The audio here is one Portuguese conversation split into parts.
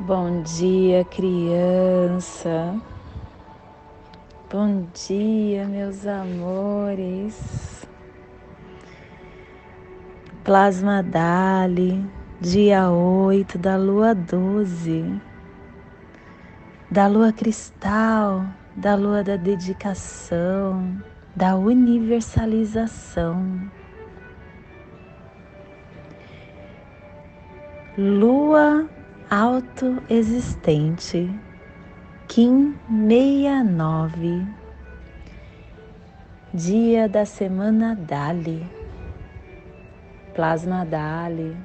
Bom dia, criança. Bom dia, meus amores. Plasma Dali, dia 8 da lua 12, da lua cristal, da lua da dedicação, da universalização. Lua autoexistente, Kim 69, dia da semana Dali, plasma Dali,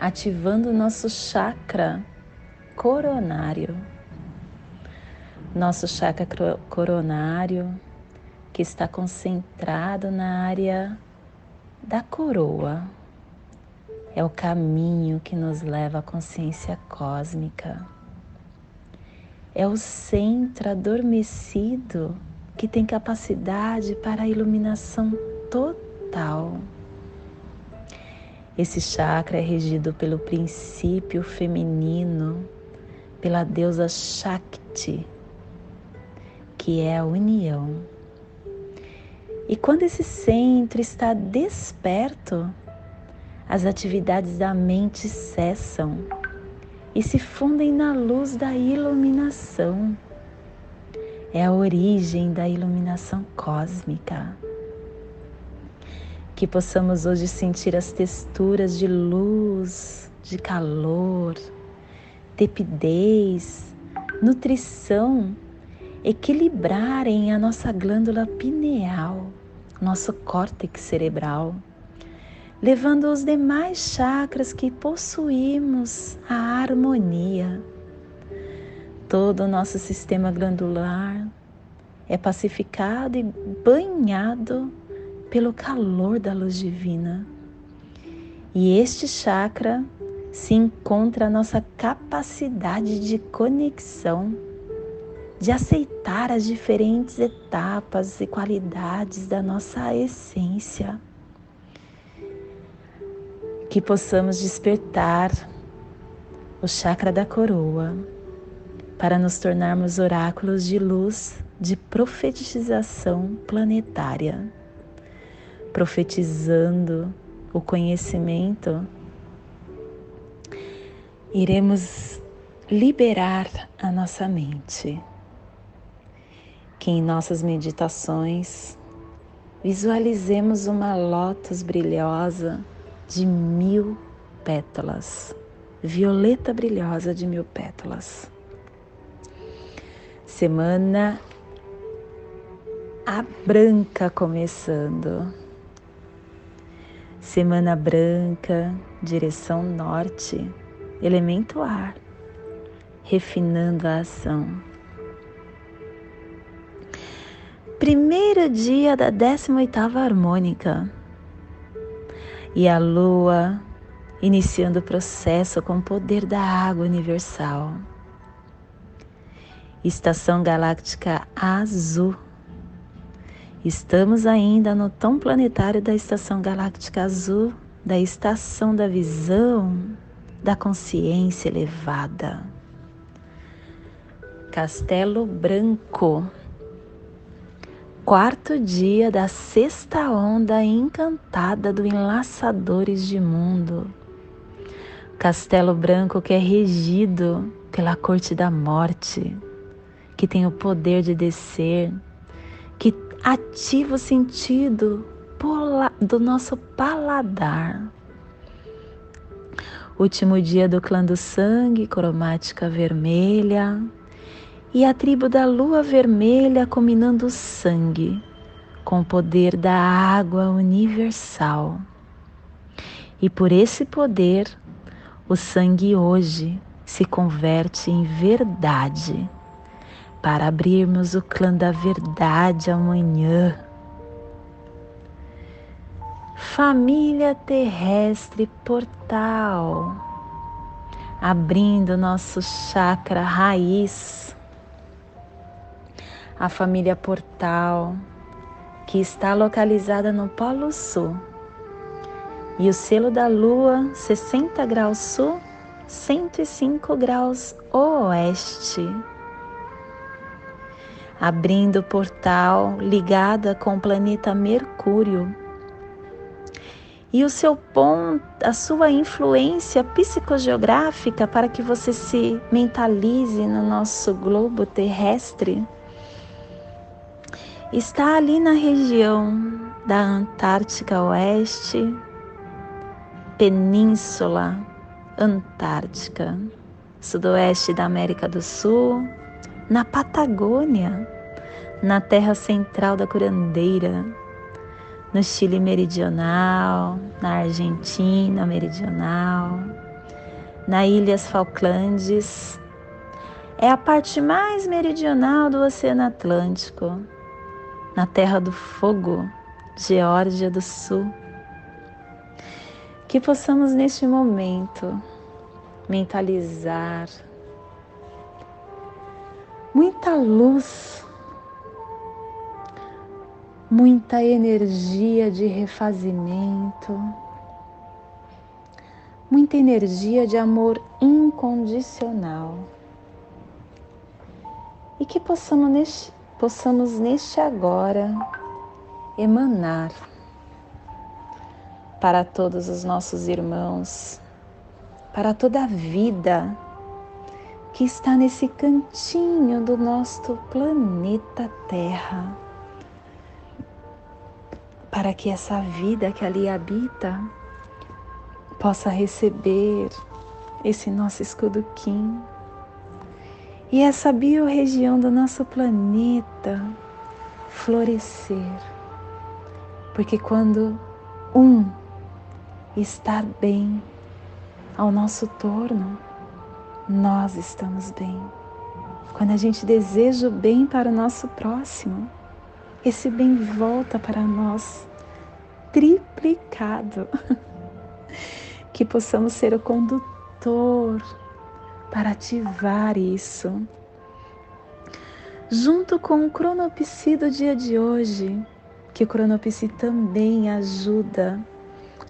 ativando nosso chakra coronário, nosso chakra coronário que está concentrado na área da coroa é o caminho que nos leva à consciência cósmica. É o centro adormecido que tem capacidade para a iluminação total. Esse chakra é regido pelo princípio feminino, pela deusa Shakti, que é a união. E quando esse centro está desperto, as atividades da mente cessam e se fundem na luz da iluminação. É a origem da iluminação cósmica. Que possamos hoje sentir as texturas de luz, de calor, tepidez, nutrição equilibrarem a nossa glândula pineal, nosso córtex cerebral levando os demais chakras que possuímos à harmonia. Todo o nosso sistema glandular é pacificado e banhado pelo calor da luz divina. E este chakra se encontra a nossa capacidade de conexão, de aceitar as diferentes etapas e qualidades da nossa essência que possamos despertar o chakra da coroa para nos tornarmos oráculos de luz de profetização planetária, profetizando o conhecimento, iremos liberar a nossa mente. Que em nossas meditações visualizemos uma lótus brilhosa de mil pétalas, violeta brilhosa de mil pétalas. Semana a branca começando. Semana branca, direção norte, elemento ar, refinando a ação. Primeiro dia da 18ª harmônica e a lua iniciando o processo com o poder da água universal. Estação galáctica azul. Estamos ainda no tom planetário da estação galáctica azul, da estação da visão, da consciência elevada. Castelo Branco quarto dia da sexta onda encantada do Enlaçadores de Mundo. Castelo Branco que é regido pela corte da morte, que tem o poder de descer, que ativa o sentido do nosso paladar. Último dia do clã do sangue, cromática vermelha, e a tribo da lua vermelha combinando o sangue com o poder da água universal. E por esse poder, o sangue hoje se converte em verdade, para abrirmos o clã da verdade amanhã. Família terrestre portal, abrindo nosso chakra raiz a família Portal, que está localizada no Polo Sul. E o selo da Lua, 60 graus sul, 105 graus oeste. Abrindo o portal ligada com o planeta Mercúrio. E o seu ponto, a sua influência psicogeográfica para que você se mentalize no nosso globo terrestre está ali na região da Antártica Oeste, Península Antártica, Sudoeste da América do Sul, na Patagônia, na terra central da Curandeira, no Chile Meridional, na Argentina Meridional, na Ilhas Falklandes. É a parte mais meridional do Oceano Atlântico, na Terra do Fogo, Geórgia do Sul. Que possamos neste momento mentalizar muita luz, muita energia de refazimento, muita energia de amor incondicional. E que possamos neste, possamos neste agora emanar para todos os nossos irmãos, para toda a vida que está nesse cantinho do nosso planeta Terra, para que essa vida que ali habita possa receber esse nosso escudo Kim e essa biorregião do nosso planeta florescer porque quando um está bem ao nosso torno, nós estamos bem. Quando a gente deseja o bem para o nosso próximo, esse bem volta para nós triplicado. que possamos ser o condutor para ativar isso. Junto com o cronopsi do dia de hoje, que o cronopsi também ajuda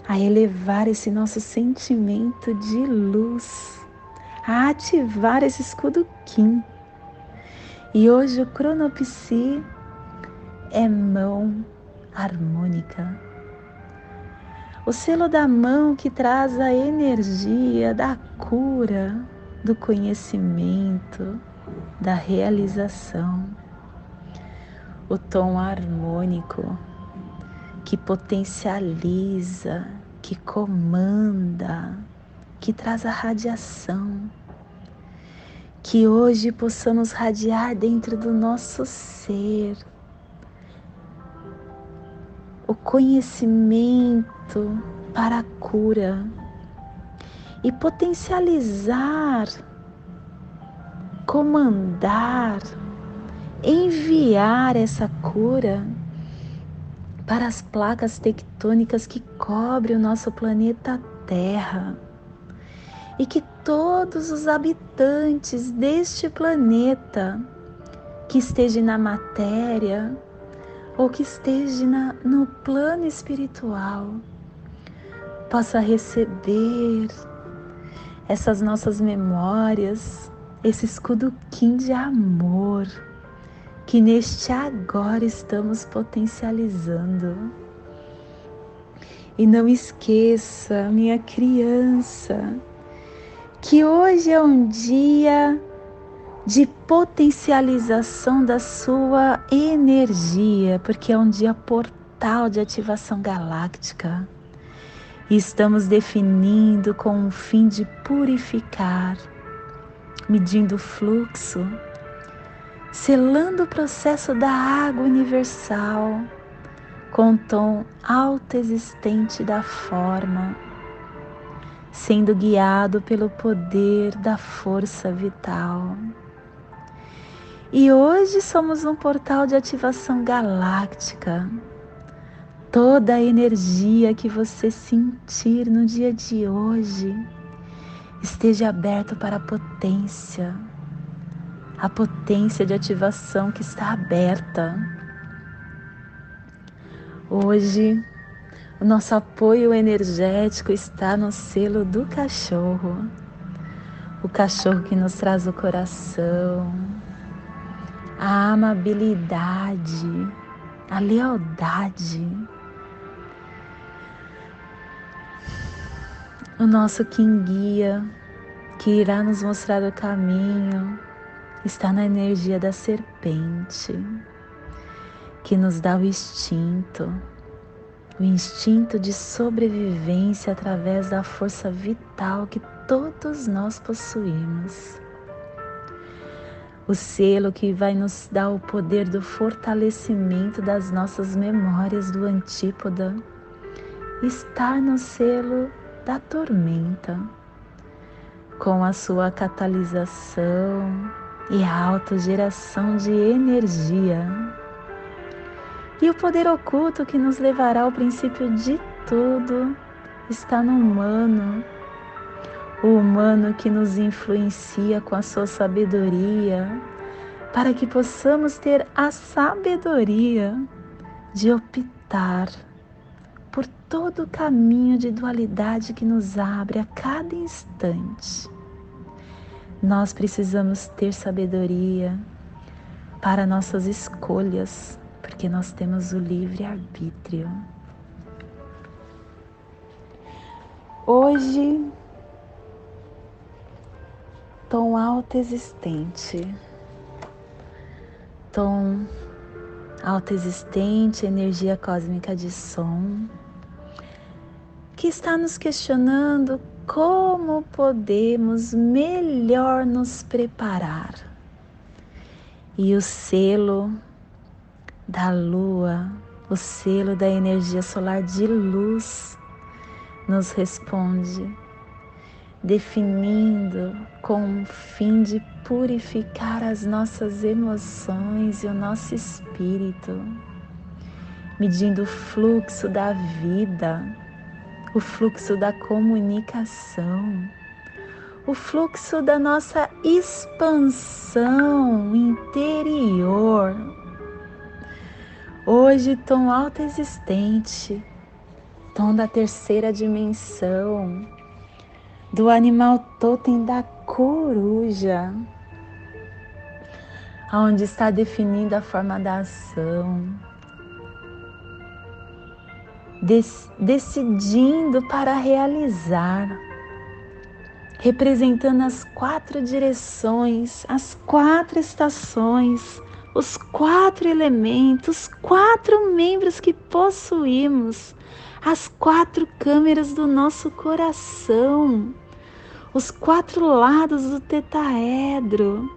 a elevar esse nosso sentimento de luz, a ativar esse escudo Kim. E hoje o cronopsi é mão harmônica. O selo da mão que traz a energia da cura, do conhecimento, da realização. O tom harmônico que potencializa, que comanda, que traz a radiação. Que hoje possamos radiar dentro do nosso ser. O conhecimento para a cura e potencializar, comandar enviar essa cura para as placas tectônicas que cobrem o nosso planeta Terra. E que todos os habitantes deste planeta que estejam na matéria ou que estejam na, no plano espiritual possa receber essas nossas memórias, esse escudo Kim de amor que neste agora estamos potencializando. E não esqueça, minha criança, que hoje é um dia de potencialização da sua energia, porque é um dia portal de ativação galáctica. E estamos definindo com o fim de purificar, medindo o fluxo selando o processo da água universal com o tom autoexistente da forma, sendo guiado pelo poder da força vital. E hoje somos um portal de ativação galáctica. Toda a energia que você sentir no dia de hoje esteja aberto para a potência a potência de ativação que está aberta. Hoje, o nosso apoio energético está no selo do cachorro, o cachorro que nos traz o coração, a amabilidade, a lealdade. O nosso quem guia, que irá nos mostrar o caminho, está na energia da serpente, que nos dá o instinto, o instinto de sobrevivência através da força vital que todos nós possuímos. O selo que vai nos dar o poder do fortalecimento das nossas memórias do antípoda está no selo da tormenta, com a sua catalisação e autogeração de energia e o poder oculto que nos levará ao princípio de tudo está no humano. O humano que nos influencia com a sua sabedoria, para que possamos ter a sabedoria de optar todo o caminho de dualidade que nos abre a cada instante. Nós precisamos ter sabedoria para nossas escolhas, porque nós temos o livre arbítrio. Hoje, tom alto existente, tom alto existente, energia cósmica de som, que está nos questionando como podemos melhor nos preparar. E o selo da lua, o selo da energia solar de luz, nos responde, definindo com o fim de purificar as nossas emoções e o nosso espírito, medindo o fluxo da vida, o fluxo da comunicação, o fluxo da nossa expansão interior. Hoje, tom alto existente, tom da terceira dimensão, do animal totem da coruja, onde está definida a forma da ação, decidindo para realizar, representando as quatro direções, as quatro estações os quatro elementos, quatro membros que possuímos, as quatro câmeras do nosso coração, os quatro lados do tetaedro.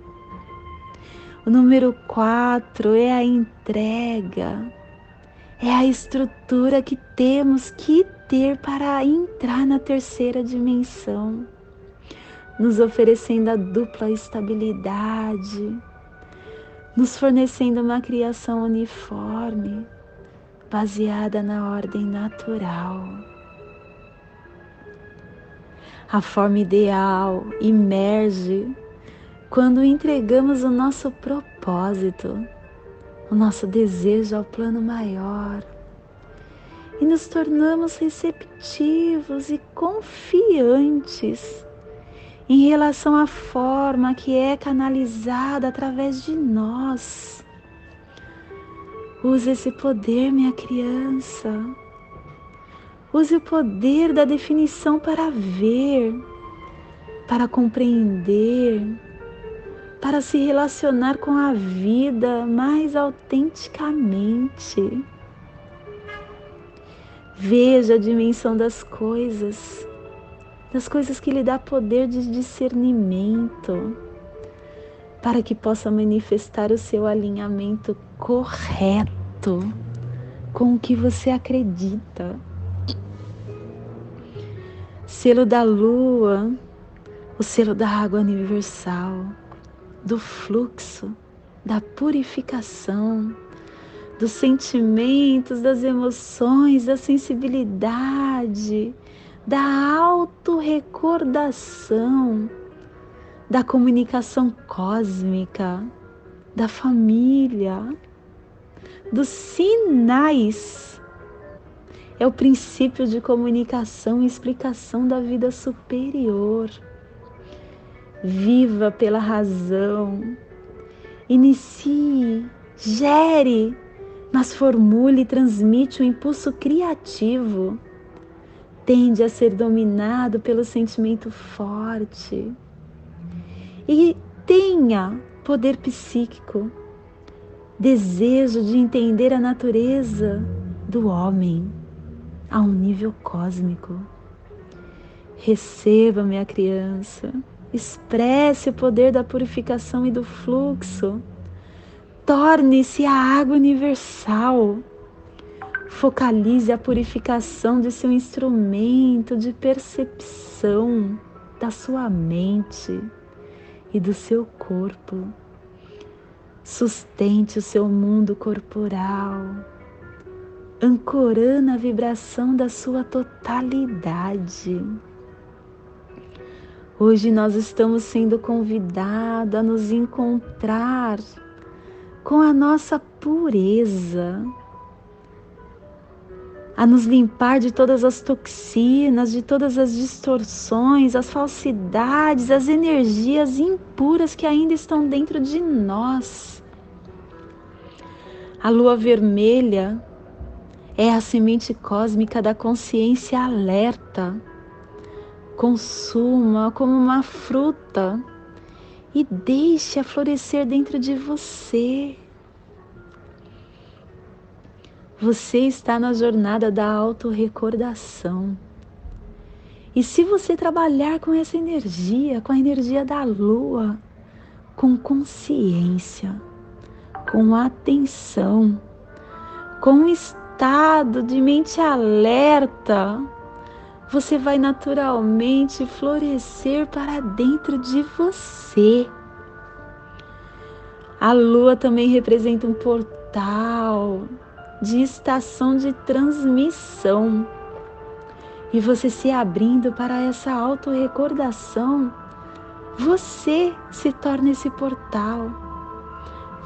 O número quatro é a entrega, é a estrutura que temos que ter para entrar na terceira dimensão, nos oferecendo a dupla estabilidade nos fornecendo uma criação uniforme, baseada na ordem natural. A forma ideal emerge quando entregamos o nosso propósito, o nosso desejo ao plano maior e nos tornamos receptivos e confiantes em relação à forma que é canalizada através de nós. Use esse poder, minha criança. Use o poder da definição para ver, para compreender, para se relacionar com a vida mais autenticamente. Veja a dimensão das coisas das coisas que lhe dá poder de discernimento, para que possa manifestar o seu alinhamento correto com o que você acredita. Selo da lua, o selo da água universal, do fluxo, da purificação, dos sentimentos, das emoções, da sensibilidade, da autorrecordação, da comunicação cósmica, da família, dos sinais. É o princípio de comunicação e explicação da vida superior. Viva pela razão. Inicie, gere, mas formule e transmite o um impulso criativo. Tende a ser dominado pelo sentimento forte. E tenha poder psíquico, desejo de entender a natureza do homem a um nível cósmico. Receba, minha criança, expresse o poder da purificação e do fluxo. Torne-se a água universal. Focalize a purificação de seu instrumento de percepção, da sua mente e do seu corpo. Sustente o seu mundo corporal, ancorando a vibração da sua totalidade. Hoje nós estamos sendo convidados a nos encontrar com a nossa pureza, a nos limpar de todas as toxinas, de todas as distorções, as falsidades, as energias impuras que ainda estão dentro de nós. A lua vermelha é a semente cósmica da consciência alerta. Consuma como uma fruta e deixe-a florescer dentro de você. Você está na jornada da autorrecordação. E se você trabalhar com essa energia, com a energia da lua, com consciência, com atenção, com estado de mente alerta, você vai naturalmente florescer para dentro de você. A lua também representa um portal de estação de transmissão. E você se abrindo para essa autorrecordação, você se torna esse portal.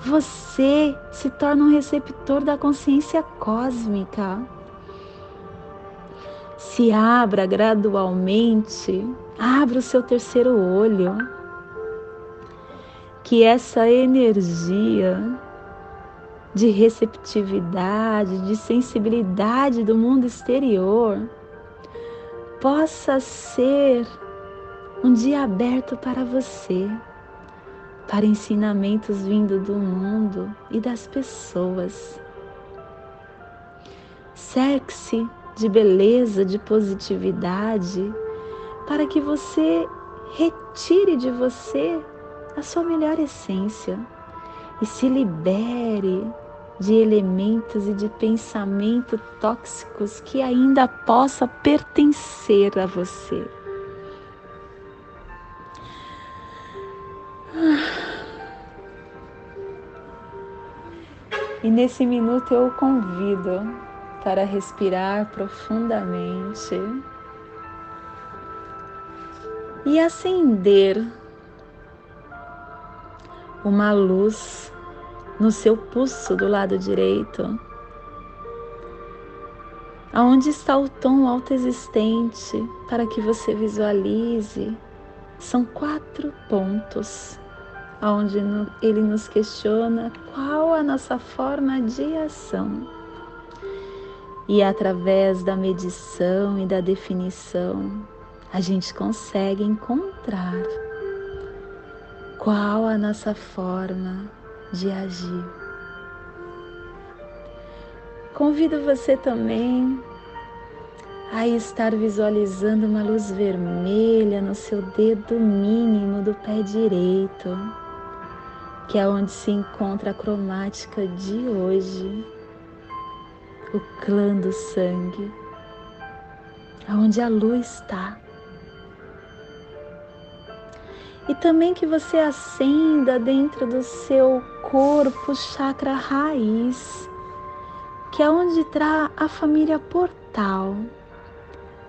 Você se torna um receptor da consciência cósmica. Se abra gradualmente, abra o seu terceiro olho. Que essa energia de receptividade, de sensibilidade do mundo exterior, possa ser um dia aberto para você, para ensinamentos vindo do mundo e das pessoas. Cerque-se de beleza, de positividade, para que você retire de você a sua melhor essência e se libere de elementos e de pensamento tóxicos que ainda possa pertencer a você. E nesse minuto eu o convido para respirar profundamente e acender uma luz no seu pulso do lado direito. Aonde está o tom autoexistente para que você visualize? São quatro pontos onde ele nos questiona qual a nossa forma de ação. E através da medição e da definição, a gente consegue encontrar qual a nossa forma de agir. Convido você também a estar visualizando uma luz vermelha no seu dedo mínimo do pé direito, que é onde se encontra a cromática de hoje, o clã do sangue, aonde a luz está e também que você acenda dentro do seu corpo chakra raiz, que é onde está a família portal,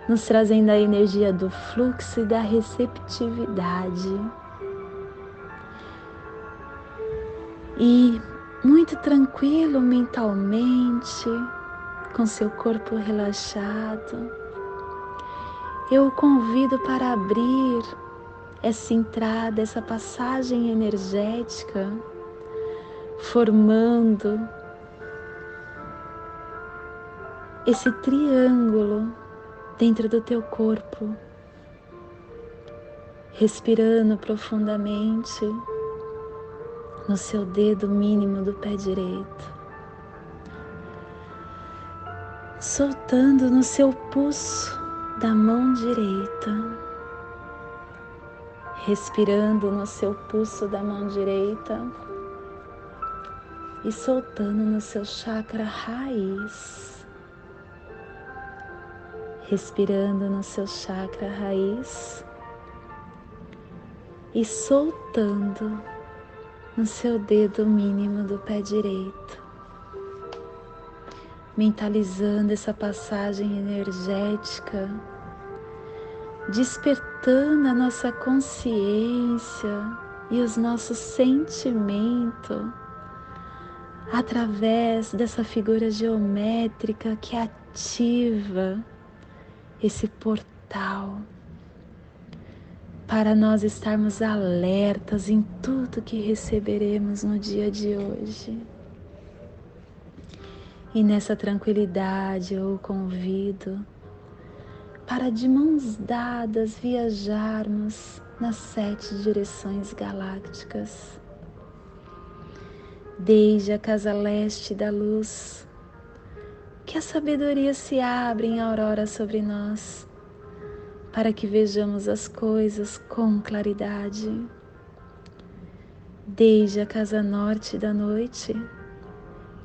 nos trazendo a energia do fluxo e da receptividade. E muito tranquilo mentalmente, com seu corpo relaxado, eu o convido para abrir essa entrada, essa passagem energética, formando esse triângulo dentro do teu corpo, respirando profundamente no seu dedo mínimo do pé direito, soltando no seu pulso da mão direita, respirando no seu pulso da mão direita. E soltando no seu chakra raiz, respirando no seu chakra raiz. E soltando no seu dedo mínimo do pé direito, mentalizando essa passagem energética, despertando a nossa consciência e os nossos sentimentos através dessa figura geométrica que ativa esse portal para nós estarmos alertas em tudo que receberemos no dia de hoje. E nessa tranquilidade eu o convido para de mãos dadas viajarmos nas sete direções galácticas. Desde a casa leste da luz, que a sabedoria se abre em aurora sobre nós para que vejamos as coisas com claridade. Desde a casa norte da noite,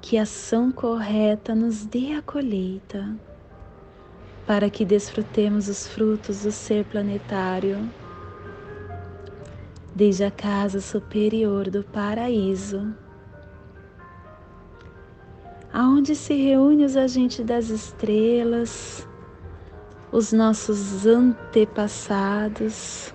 que a ação correta nos dê a colheita, para que desfrutemos os frutos do ser planetário, desde a casa superior do paraíso, aonde se reúnem os agentes das estrelas, os nossos antepassados,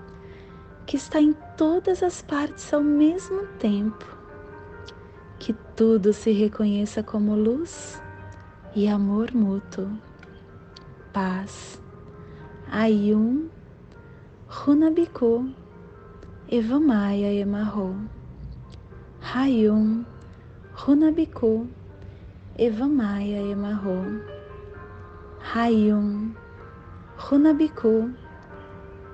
que está em todas as partes ao mesmo tempo, que tudo se reconheça como luz e amor mútuo, paz, Ayum, Runabiku, Evamaya Emarro, Hayum, Runabiku, Evamaya Emarro, Hayum, Runabiku,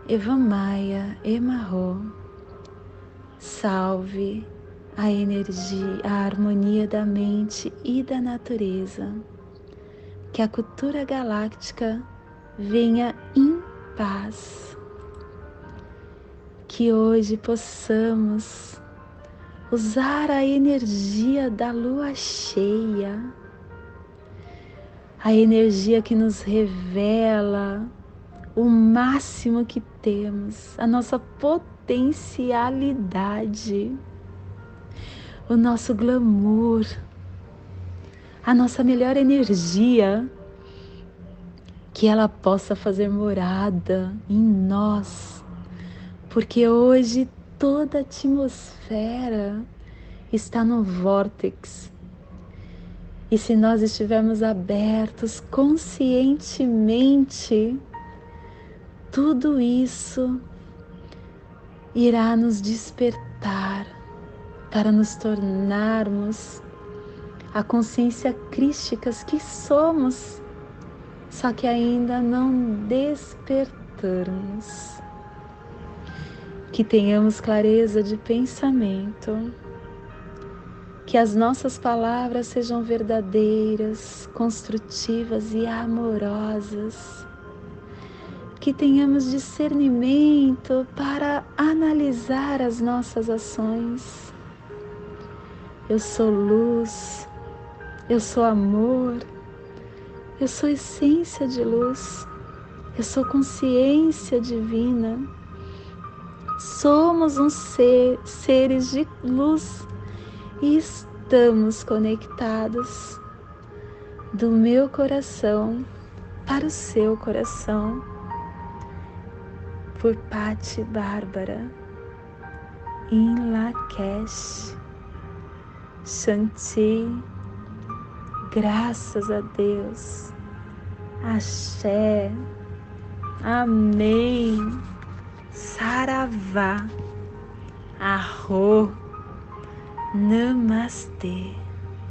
Evamaya Emarro, salve a energia, a harmonia da mente e da natureza. Que a cultura galáctica venha em paz. Que hoje possamos usar a energia da lua cheia, a energia que nos revela o máximo que temos, a nossa potencialidade, o nosso glamour, a nossa melhor energia, que ela possa fazer morada em nós, porque hoje toda a atmosfera está no vórtex. E se nós estivermos abertos conscientemente tudo isso irá nos despertar para nos tornarmos a consciência crísticas que somos, só que ainda não despertamos. Que tenhamos clareza de pensamento, Que as nossas palavras sejam verdadeiras, construtivas e amorosas. Que tenhamos discernimento para analisar as nossas ações. Eu sou luz, eu sou amor, eu sou essência de luz, eu sou consciência divina. Somos um ser, seres de luz e estamos conectados do meu coração para o seu coração. Por Pati Bárbara, em Lakesh, Shanti, graças a Deus, Axé, Amém, Saravá, Arro. Namastê.